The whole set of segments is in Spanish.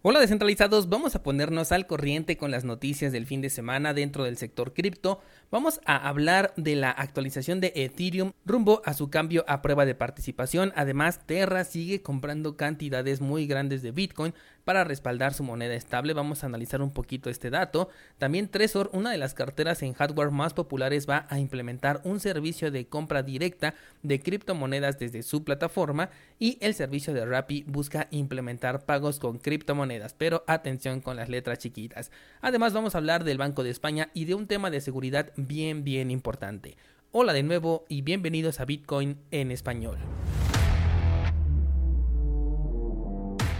Hola descentralizados, vamos a ponernos al corriente con las noticias del fin de semana dentro del sector cripto. Vamos a hablar de la actualización de Ethereum rumbo a su cambio a prueba de participación. Además, Terra sigue comprando cantidades muy grandes de Bitcoin para respaldar su moneda estable. Vamos a analizar un poquito este dato. También Trezor, una de las carteras en hardware más populares, va a implementar un servicio de compra directa de criptomonedas desde su plataforma y el servicio de Rappi busca implementar pagos con criptomonedas, pero atención con las letras chiquitas. Además vamos a hablar del Banco de España y de un tema de seguridad bien bien importante. Hola de nuevo y bienvenidos a Bitcoin en español.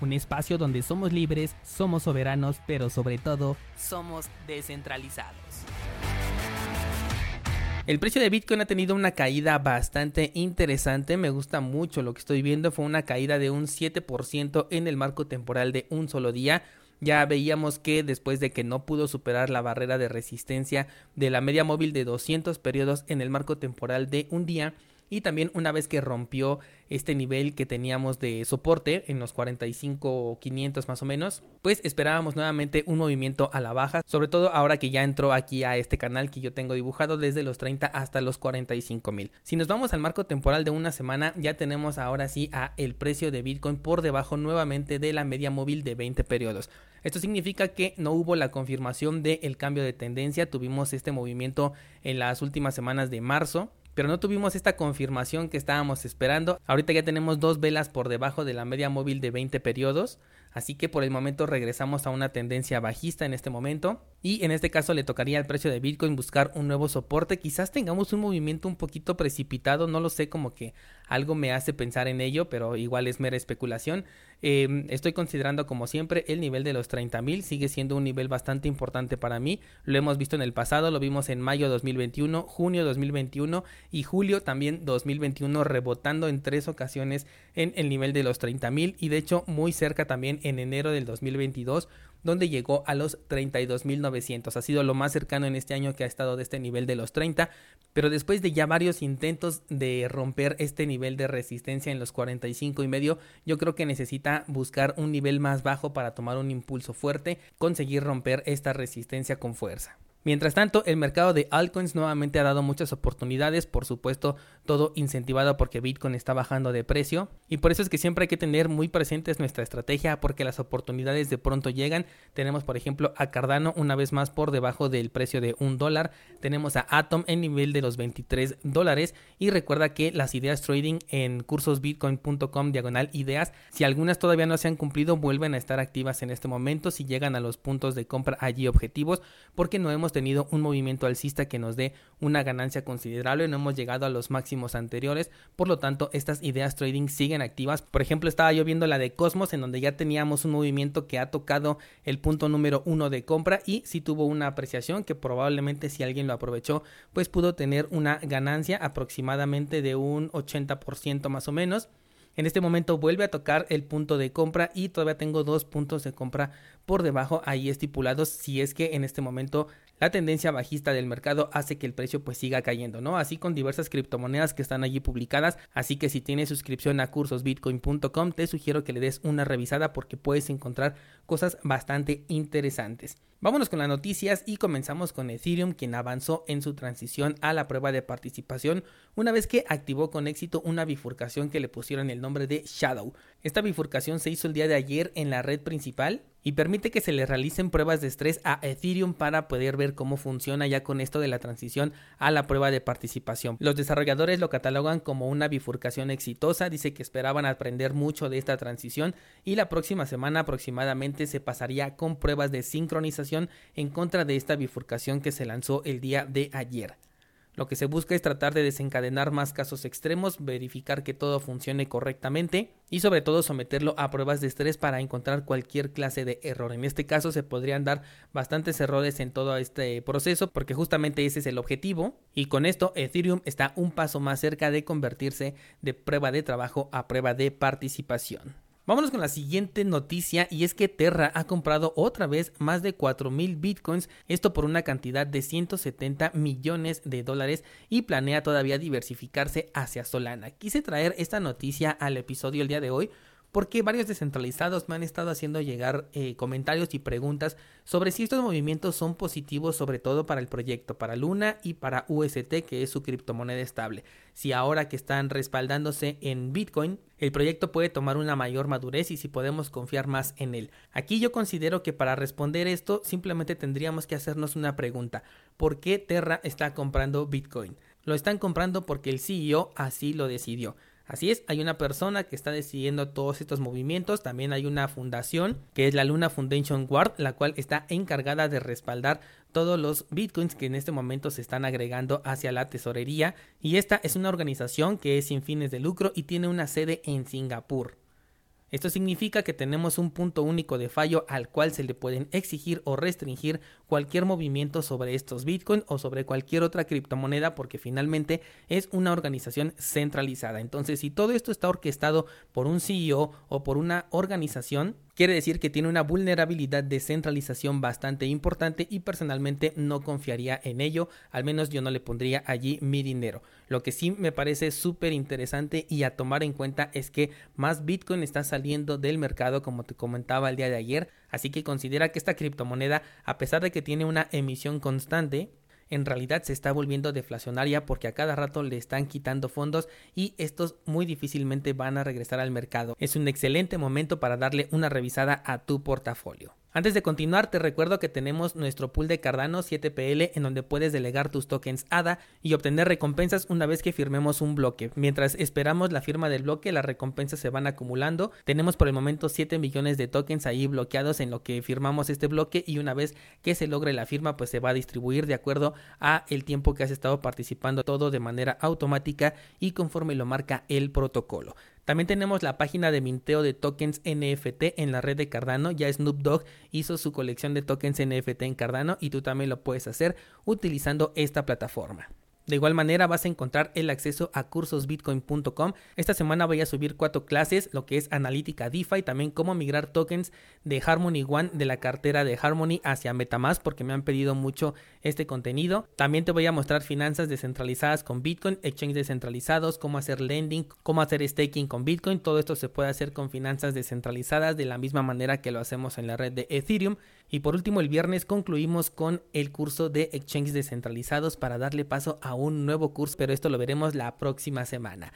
un espacio donde somos libres, somos soberanos, pero sobre todo somos descentralizados. El precio de Bitcoin ha tenido una caída bastante interesante, me gusta mucho lo que estoy viendo, fue una caída de un 7% en el marco temporal de un solo día. Ya veíamos que después de que no pudo superar la barrera de resistencia de la media móvil de 200 periodos en el marco temporal de un día, y también una vez que rompió este nivel que teníamos de soporte en los 45 500 más o menos, pues esperábamos nuevamente un movimiento a la baja, sobre todo ahora que ya entró aquí a este canal que yo tengo dibujado desde los 30 hasta los 45 mil. Si nos vamos al marco temporal de una semana, ya tenemos ahora sí a el precio de Bitcoin por debajo nuevamente de la media móvil de 20 periodos. Esto significa que no hubo la confirmación del cambio de tendencia, tuvimos este movimiento en las últimas semanas de marzo pero no tuvimos esta confirmación que estábamos esperando. Ahorita ya tenemos dos velas por debajo de la media móvil de 20 periodos, así que por el momento regresamos a una tendencia bajista en este momento y en este caso le tocaría al precio de Bitcoin buscar un nuevo soporte. Quizás tengamos un movimiento un poquito precipitado, no lo sé, como que algo me hace pensar en ello, pero igual es mera especulación. Em, estoy considerando como siempre el nivel de los 30.000, sigue siendo un nivel bastante importante para mí. Lo hemos visto en el pasado, lo vimos en mayo 2021, junio 2021 y julio también 2021 rebotando en tres ocasiones en el nivel de los 30.000 y de hecho muy cerca también en enero del 2022 donde llegó a los 32.900. Ha sido lo más cercano en este año que ha estado de este nivel de los 30, pero después de ya varios intentos de romper este nivel de resistencia en los 45 y medio, yo creo que necesita buscar un nivel más bajo para tomar un impulso fuerte, conseguir romper esta resistencia con fuerza. Mientras tanto, el mercado de altcoins nuevamente ha dado muchas oportunidades, por supuesto, todo incentivado porque Bitcoin está bajando de precio y por eso es que siempre hay que tener muy presentes nuestra estrategia porque las oportunidades de pronto llegan. Tenemos, por ejemplo, a Cardano una vez más por debajo del precio de un dólar, tenemos a Atom en nivel de los 23 dólares y recuerda que las ideas trading en cursosbitcoin.com diagonal ideas, si algunas todavía no se han cumplido, vuelven a estar activas en este momento si llegan a los puntos de compra allí objetivos porque no hemos tenido un movimiento alcista que nos dé una ganancia considerable, no hemos llegado a los máximos anteriores, por lo tanto estas ideas trading siguen activas. Por ejemplo, estaba yo viendo la de Cosmos en donde ya teníamos un movimiento que ha tocado el punto número uno de compra y si tuvo una apreciación que probablemente si alguien lo aprovechó, pues pudo tener una ganancia aproximadamente de un 80% más o menos. En este momento vuelve a tocar el punto de compra y todavía tengo dos puntos de compra por debajo ahí estipulados si es que en este momento la tendencia bajista del mercado hace que el precio pues siga cayendo, ¿no? Así con diversas criptomonedas que están allí publicadas, así que si tienes suscripción a cursosbitcoin.com te sugiero que le des una revisada porque puedes encontrar cosas bastante interesantes. Vámonos con las noticias y comenzamos con Ethereum quien avanzó en su transición a la prueba de participación una vez que activó con éxito una bifurcación que le pusieron el nombre de Shadow. Esta bifurcación se hizo el día de ayer en la red principal y permite que se le realicen pruebas de estrés a Ethereum para poder ver cómo funciona ya con esto de la transición a la prueba de participación. Los desarrolladores lo catalogan como una bifurcación exitosa, dice que esperaban aprender mucho de esta transición y la próxima semana aproximadamente se pasaría con pruebas de sincronización en contra de esta bifurcación que se lanzó el día de ayer. Lo que se busca es tratar de desencadenar más casos extremos, verificar que todo funcione correctamente y sobre todo someterlo a pruebas de estrés para encontrar cualquier clase de error. En este caso se podrían dar bastantes errores en todo este proceso porque justamente ese es el objetivo y con esto Ethereum está un paso más cerca de convertirse de prueba de trabajo a prueba de participación. Vámonos con la siguiente noticia y es que Terra ha comprado otra vez más de 4000 bitcoins, esto por una cantidad de 170 millones de dólares y planea todavía diversificarse hacia Solana. Quise traer esta noticia al episodio el día de hoy porque varios descentralizados me han estado haciendo llegar eh, comentarios y preguntas sobre si estos movimientos son positivos sobre todo para el proyecto, para Luna y para UST, que es su criptomoneda estable. Si ahora que están respaldándose en Bitcoin, el proyecto puede tomar una mayor madurez y si podemos confiar más en él. Aquí yo considero que para responder esto simplemente tendríamos que hacernos una pregunta. ¿Por qué Terra está comprando Bitcoin? Lo están comprando porque el CEO así lo decidió. Así es, hay una persona que está decidiendo todos estos movimientos, también hay una fundación que es la Luna Foundation Guard, la cual está encargada de respaldar todos los bitcoins que en este momento se están agregando hacia la tesorería y esta es una organización que es sin fines de lucro y tiene una sede en Singapur. Esto significa que tenemos un punto único de fallo al cual se le pueden exigir o restringir cualquier movimiento sobre estos Bitcoin o sobre cualquier otra criptomoneda porque finalmente es una organización centralizada. Entonces, si todo esto está orquestado por un CEO o por una organización, Quiere decir que tiene una vulnerabilidad de centralización bastante importante y personalmente no confiaría en ello, al menos yo no le pondría allí mi dinero. Lo que sí me parece súper interesante y a tomar en cuenta es que más Bitcoin está saliendo del mercado como te comentaba el día de ayer, así que considera que esta criptomoneda, a pesar de que tiene una emisión constante, en realidad se está volviendo deflacionaria porque a cada rato le están quitando fondos y estos muy difícilmente van a regresar al mercado. Es un excelente momento para darle una revisada a tu portafolio. Antes de continuar, te recuerdo que tenemos nuestro pool de Cardano 7PL en donde puedes delegar tus tokens ADA y obtener recompensas una vez que firmemos un bloque. Mientras esperamos la firma del bloque, las recompensas se van acumulando. Tenemos por el momento 7 millones de tokens ahí bloqueados en lo que firmamos este bloque y una vez que se logre la firma, pues se va a distribuir de acuerdo a el tiempo que has estado participando todo de manera automática y conforme lo marca el protocolo. También tenemos la página de minteo de tokens NFT en la red de Cardano. Ya Snoop Dogg hizo su colección de tokens NFT en Cardano y tú también lo puedes hacer utilizando esta plataforma. De igual manera vas a encontrar el acceso a cursosbitcoin.com. Esta semana voy a subir cuatro clases, lo que es analítica DeFi, también cómo migrar tokens de Harmony One de la cartera de Harmony hacia Metamask porque me han pedido mucho este contenido. También te voy a mostrar finanzas descentralizadas con Bitcoin, exchanges descentralizados, cómo hacer lending, cómo hacer staking con Bitcoin. Todo esto se puede hacer con finanzas descentralizadas de la misma manera que lo hacemos en la red de Ethereum. Y por último, el viernes concluimos con el curso de exchanges descentralizados para darle paso a un nuevo curso, pero esto lo veremos la próxima semana.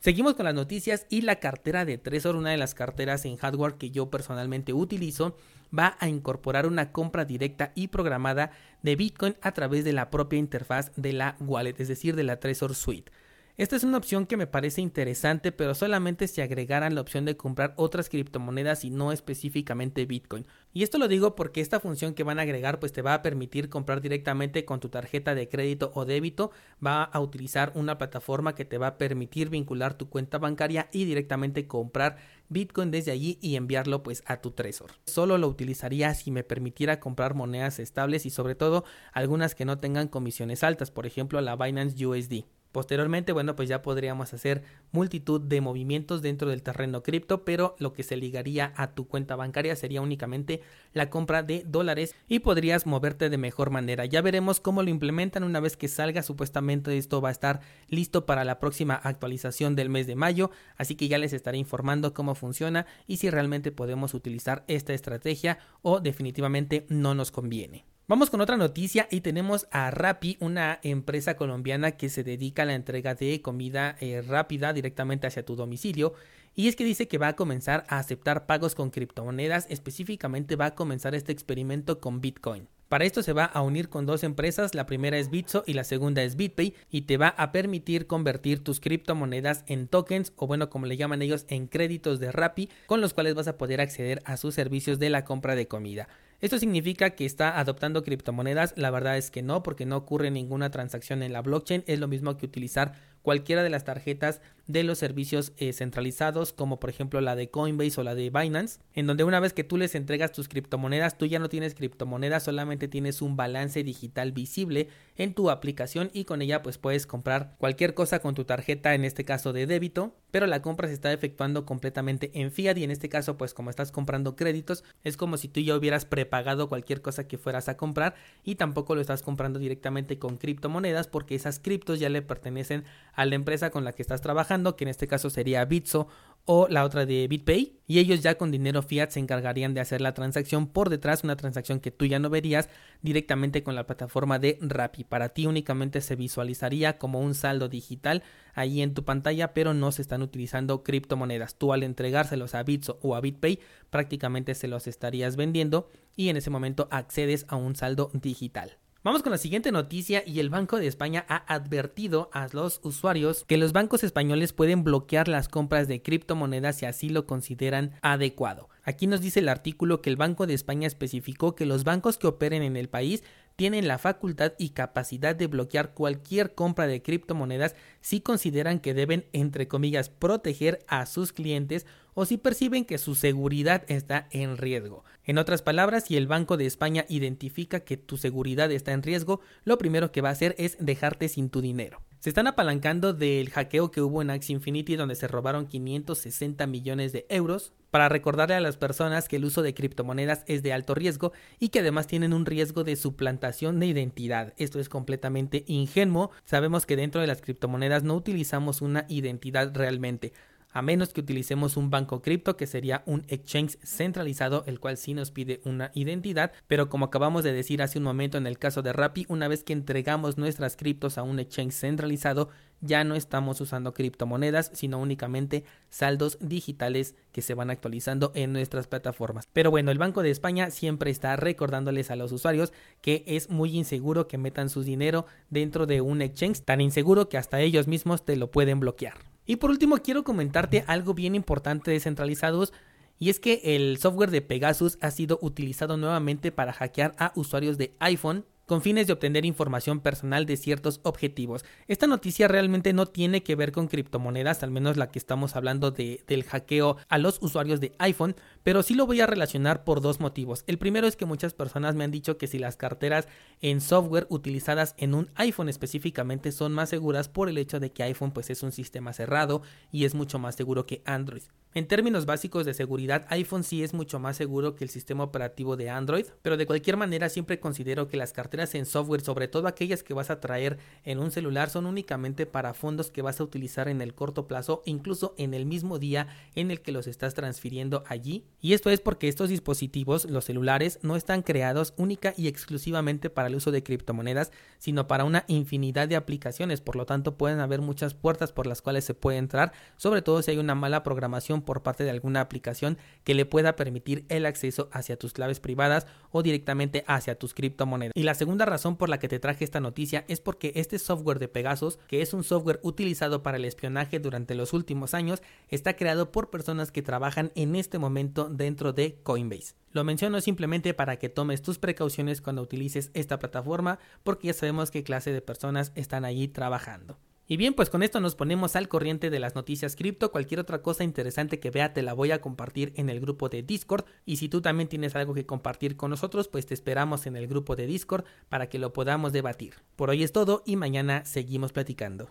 Seguimos con las noticias y la cartera de Trezor, una de las carteras en hardware que yo personalmente utilizo, va a incorporar una compra directa y programada de Bitcoin a través de la propia interfaz de la wallet, es decir, de la Trezor Suite. Esta es una opción que me parece interesante, pero solamente si agregaran la opción de comprar otras criptomonedas y no específicamente Bitcoin. Y esto lo digo porque esta función que van a agregar pues te va a permitir comprar directamente con tu tarjeta de crédito o débito, va a utilizar una plataforma que te va a permitir vincular tu cuenta bancaria y directamente comprar Bitcoin desde allí y enviarlo pues a tu Trezor. Solo lo utilizaría si me permitiera comprar monedas estables y sobre todo algunas que no tengan comisiones altas, por ejemplo la Binance USD. Posteriormente, bueno, pues ya podríamos hacer multitud de movimientos dentro del terreno cripto, pero lo que se ligaría a tu cuenta bancaria sería únicamente la compra de dólares y podrías moverte de mejor manera. Ya veremos cómo lo implementan una vez que salga. Supuestamente esto va a estar listo para la próxima actualización del mes de mayo, así que ya les estaré informando cómo funciona y si realmente podemos utilizar esta estrategia o definitivamente no nos conviene. Vamos con otra noticia y tenemos a Rappi, una empresa colombiana que se dedica a la entrega de comida eh, rápida directamente hacia tu domicilio. Y es que dice que va a comenzar a aceptar pagos con criptomonedas, específicamente va a comenzar este experimento con Bitcoin. Para esto se va a unir con dos empresas, la primera es Bitso y la segunda es BitPay y te va a permitir convertir tus criptomonedas en tokens o bueno como le llaman ellos en créditos de Rappi con los cuales vas a poder acceder a sus servicios de la compra de comida. ¿Esto significa que está adoptando criptomonedas? La verdad es que no, porque no ocurre ninguna transacción en la blockchain. Es lo mismo que utilizar cualquiera de las tarjetas de los servicios eh, centralizados, como por ejemplo la de Coinbase o la de Binance, en donde una vez que tú les entregas tus criptomonedas, tú ya no tienes criptomonedas, solamente tienes un balance digital visible en tu aplicación y con ella pues puedes comprar cualquier cosa con tu tarjeta, en este caso de débito, pero la compra se está efectuando completamente en fiat y en este caso pues como estás comprando créditos, es como si tú ya hubieras prepagado cualquier cosa que fueras a comprar y tampoco lo estás comprando directamente con criptomonedas porque esas criptos ya le pertenecen a la empresa con la que estás trabajando que en este caso sería Bitso o la otra de BitPay, y ellos ya con dinero fiat se encargarían de hacer la transacción por detrás, una transacción que tú ya no verías directamente con la plataforma de Rappi. Para ti únicamente se visualizaría como un saldo digital ahí en tu pantalla, pero no se están utilizando criptomonedas. Tú al entregárselos a Bitso o a BitPay prácticamente se los estarías vendiendo y en ese momento accedes a un saldo digital. Vamos con la siguiente noticia y el Banco de España ha advertido a los usuarios que los bancos españoles pueden bloquear las compras de criptomonedas si así lo consideran adecuado. Aquí nos dice el artículo que el Banco de España especificó que los bancos que operen en el país tienen la facultad y capacidad de bloquear cualquier compra de criptomonedas si consideran que deben, entre comillas, proteger a sus clientes o si perciben que su seguridad está en riesgo. En otras palabras, si el Banco de España identifica que tu seguridad está en riesgo, lo primero que va a hacer es dejarte sin tu dinero. Se están apalancando del hackeo que hubo en Axie Infinity donde se robaron 560 millones de euros para recordarle a las personas que el uso de criptomonedas es de alto riesgo y que además tienen un riesgo de suplantación de identidad. Esto es completamente ingenuo. Sabemos que dentro de las criptomonedas no utilizamos una identidad realmente a menos que utilicemos un banco cripto que sería un exchange centralizado, el cual sí nos pide una identidad, pero como acabamos de decir hace un momento en el caso de Rappi, una vez que entregamos nuestras criptos a un exchange centralizado, ya no estamos usando criptomonedas, sino únicamente saldos digitales que se van actualizando en nuestras plataformas. Pero bueno, el Banco de España siempre está recordándoles a los usuarios que es muy inseguro que metan su dinero dentro de un exchange, tan inseguro que hasta ellos mismos te lo pueden bloquear. Y por último quiero comentarte algo bien importante de centralizados y es que el software de Pegasus ha sido utilizado nuevamente para hackear a usuarios de iPhone con fines de obtener información personal de ciertos objetivos. Esta noticia realmente no tiene que ver con criptomonedas, al menos la que estamos hablando de, del hackeo a los usuarios de iPhone, pero sí lo voy a relacionar por dos motivos. El primero es que muchas personas me han dicho que si las carteras en software utilizadas en un iPhone específicamente son más seguras por el hecho de que iPhone pues es un sistema cerrado y es mucho más seguro que Android. En términos básicos de seguridad, iPhone sí es mucho más seguro que el sistema operativo de Android, pero de cualquier manera siempre considero que las carteras en software, sobre todo aquellas que vas a traer en un celular, son únicamente para fondos que vas a utilizar en el corto plazo, incluso en el mismo día en el que los estás transfiriendo allí. Y esto es porque estos dispositivos, los celulares, no están creados única y exclusivamente para el uso de criptomonedas, sino para una infinidad de aplicaciones, por lo tanto pueden haber muchas puertas por las cuales se puede entrar, sobre todo si hay una mala programación por parte de alguna aplicación que le pueda permitir el acceso hacia tus claves privadas o directamente hacia tus criptomonedas. Y la segunda razón por la que te traje esta noticia es porque este software de Pegasus, que es un software utilizado para el espionaje durante los últimos años, está creado por personas que trabajan en este momento dentro de Coinbase. Lo menciono simplemente para que tomes tus precauciones cuando utilices esta plataforma porque ya sabemos qué clase de personas están allí trabajando. Y bien, pues con esto nos ponemos al corriente de las noticias cripto. Cualquier otra cosa interesante que vea te la voy a compartir en el grupo de Discord. Y si tú también tienes algo que compartir con nosotros, pues te esperamos en el grupo de Discord para que lo podamos debatir. Por hoy es todo y mañana seguimos platicando.